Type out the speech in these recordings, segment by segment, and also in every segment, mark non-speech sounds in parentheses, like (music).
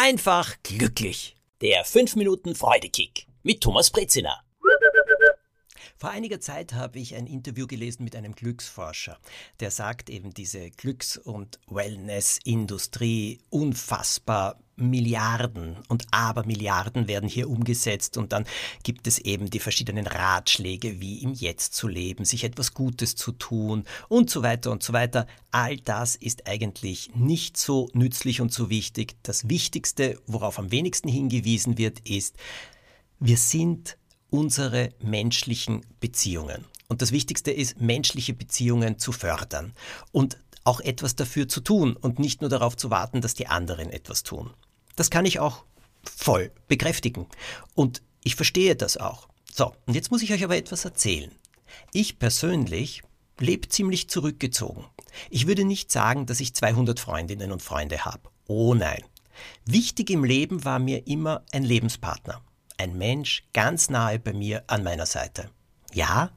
einfach glücklich. Der 5 Minuten Freudekick mit Thomas Brezina. Vor einiger Zeit habe ich ein Interview gelesen mit einem Glücksforscher, der sagt eben, diese Glücks- und Wellness-Industrie unfassbar Milliarden und Abermilliarden werden hier umgesetzt und dann gibt es eben die verschiedenen Ratschläge, wie im Jetzt zu leben, sich etwas Gutes zu tun und so weiter und so weiter. All das ist eigentlich nicht so nützlich und so wichtig. Das Wichtigste, worauf am wenigsten hingewiesen wird, ist, wir sind unsere menschlichen Beziehungen. Und das Wichtigste ist, menschliche Beziehungen zu fördern und auch etwas dafür zu tun und nicht nur darauf zu warten, dass die anderen etwas tun. Das kann ich auch voll bekräftigen. Und ich verstehe das auch. So, und jetzt muss ich euch aber etwas erzählen. Ich persönlich lebe ziemlich zurückgezogen. Ich würde nicht sagen, dass ich 200 Freundinnen und Freunde habe. Oh nein. Wichtig im Leben war mir immer ein Lebenspartner ein Mensch ganz nahe bei mir an meiner Seite. Ja,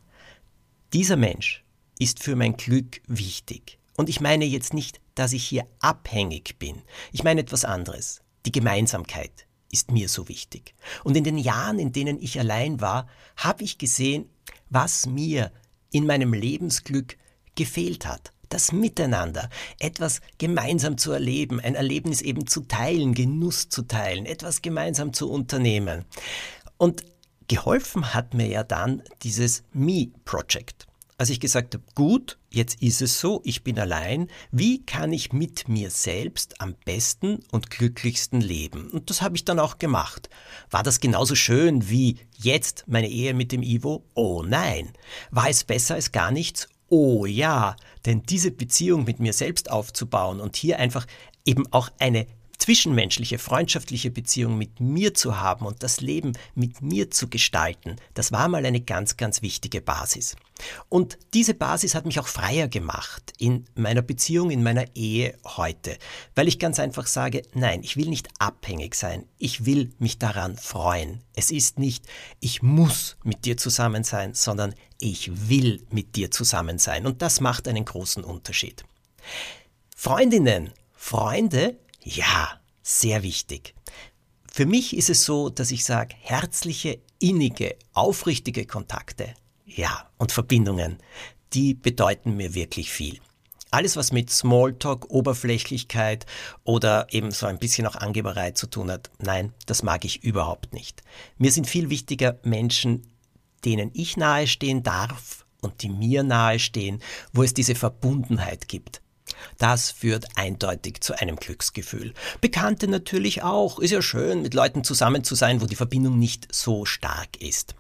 dieser Mensch ist für mein Glück wichtig. Und ich meine jetzt nicht, dass ich hier abhängig bin. Ich meine etwas anderes. Die Gemeinsamkeit ist mir so wichtig. Und in den Jahren, in denen ich allein war, habe ich gesehen, was mir in meinem Lebensglück gefehlt hat das Miteinander, etwas gemeinsam zu erleben, ein Erlebnis eben zu teilen, Genuss zu teilen, etwas gemeinsam zu unternehmen. Und geholfen hat mir ja dann dieses Me-Project. Als ich gesagt habe, gut, jetzt ist es so, ich bin allein, wie kann ich mit mir selbst am besten und glücklichsten leben? Und das habe ich dann auch gemacht. War das genauso schön wie jetzt meine Ehe mit dem Ivo? Oh nein. War es besser als gar nichts? Oh ja, denn diese Beziehung mit mir selbst aufzubauen und hier einfach eben auch eine zwischenmenschliche, freundschaftliche Beziehung mit mir zu haben und das Leben mit mir zu gestalten, das war mal eine ganz, ganz wichtige Basis. Und diese Basis hat mich auch freier gemacht in meiner Beziehung, in meiner Ehe heute, weil ich ganz einfach sage, nein, ich will nicht abhängig sein, ich will mich daran freuen. Es ist nicht, ich muss mit dir zusammen sein, sondern ich will mit dir zusammen sein. Und das macht einen großen Unterschied. Freundinnen, Freunde ja, sehr wichtig. Für mich ist es so, dass ich sage, herzliche, innige, aufrichtige Kontakte, ja, und Verbindungen, die bedeuten mir wirklich viel. Alles, was mit Smalltalk, Oberflächlichkeit oder eben so ein bisschen auch Angeberei zu tun hat, nein, das mag ich überhaupt nicht. Mir sind viel wichtiger Menschen, denen ich nahestehen darf und die mir nahestehen, wo es diese Verbundenheit gibt. Das führt eindeutig zu einem Glücksgefühl. Bekannte natürlich auch. Ist ja schön, mit Leuten zusammen zu sein, wo die Verbindung nicht so stark ist.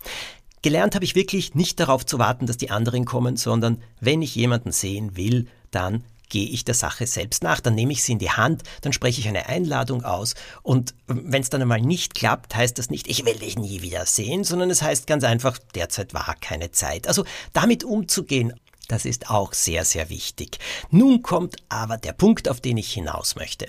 Gelernt habe ich wirklich nicht darauf zu warten, dass die anderen kommen, sondern wenn ich jemanden sehen will, dann gehe ich der Sache selbst nach, dann nehme ich sie in die Hand, dann spreche ich eine Einladung aus und wenn es dann einmal nicht klappt, heißt das nicht, ich will dich nie wieder sehen, sondern es heißt ganz einfach, derzeit war keine Zeit. Also damit umzugehen, das ist auch sehr, sehr wichtig. Nun kommt aber der Punkt, auf den ich hinaus möchte.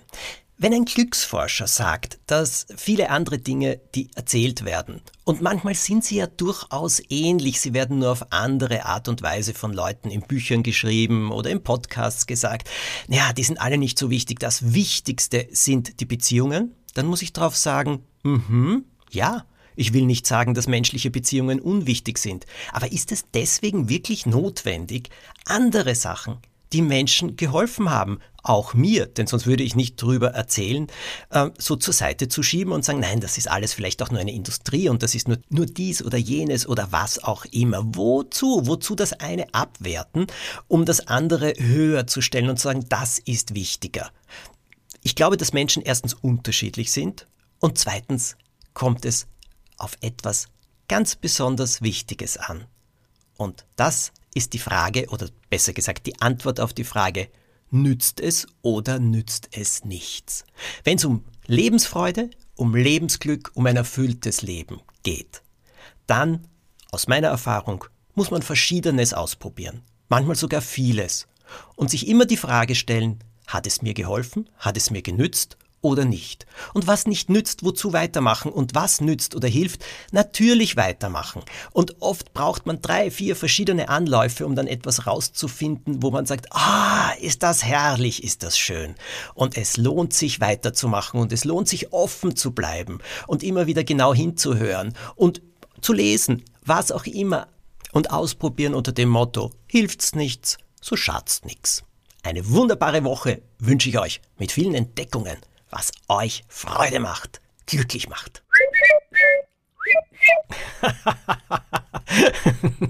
Wenn ein Glücksforscher sagt, dass viele andere Dinge, die erzählt werden, und manchmal sind sie ja durchaus ähnlich, sie werden nur auf andere Art und Weise von Leuten in Büchern geschrieben oder in Podcasts gesagt, naja, die sind alle nicht so wichtig, das Wichtigste sind die Beziehungen, dann muss ich darauf sagen, mhm, ja, ich will nicht sagen, dass menschliche Beziehungen unwichtig sind, aber ist es deswegen wirklich notwendig, andere Sachen, die Menschen geholfen haben, auch mir, denn sonst würde ich nicht drüber erzählen, äh, so zur Seite zu schieben und sagen, nein, das ist alles vielleicht auch nur eine Industrie und das ist nur, nur dies oder jenes oder was auch immer. Wozu? Wozu das eine abwerten, um das andere höher zu stellen und zu sagen, das ist wichtiger? Ich glaube, dass Menschen erstens unterschiedlich sind und zweitens kommt es auf etwas ganz besonders Wichtiges an. Und das ist die Frage, oder besser gesagt die Antwort auf die Frage, nützt es oder nützt es nichts? Wenn es um Lebensfreude, um Lebensglück, um ein erfülltes Leben geht, dann, aus meiner Erfahrung, muss man Verschiedenes ausprobieren, manchmal sogar vieles, und sich immer die Frage stellen, hat es mir geholfen, hat es mir genützt oder nicht. Und was nicht nützt, wozu weitermachen. Und was nützt oder hilft, natürlich weitermachen. Und oft braucht man drei, vier verschiedene Anläufe, um dann etwas rauszufinden, wo man sagt, ah, ist das herrlich, ist das schön. Und es lohnt sich weiterzumachen und es lohnt sich offen zu bleiben und immer wieder genau hinzuhören und zu lesen, was auch immer. Und ausprobieren unter dem Motto, hilft's nichts, so schadt's nix. Eine wunderbare Woche wünsche ich euch mit vielen Entdeckungen was euch Freude macht, glücklich macht. (laughs)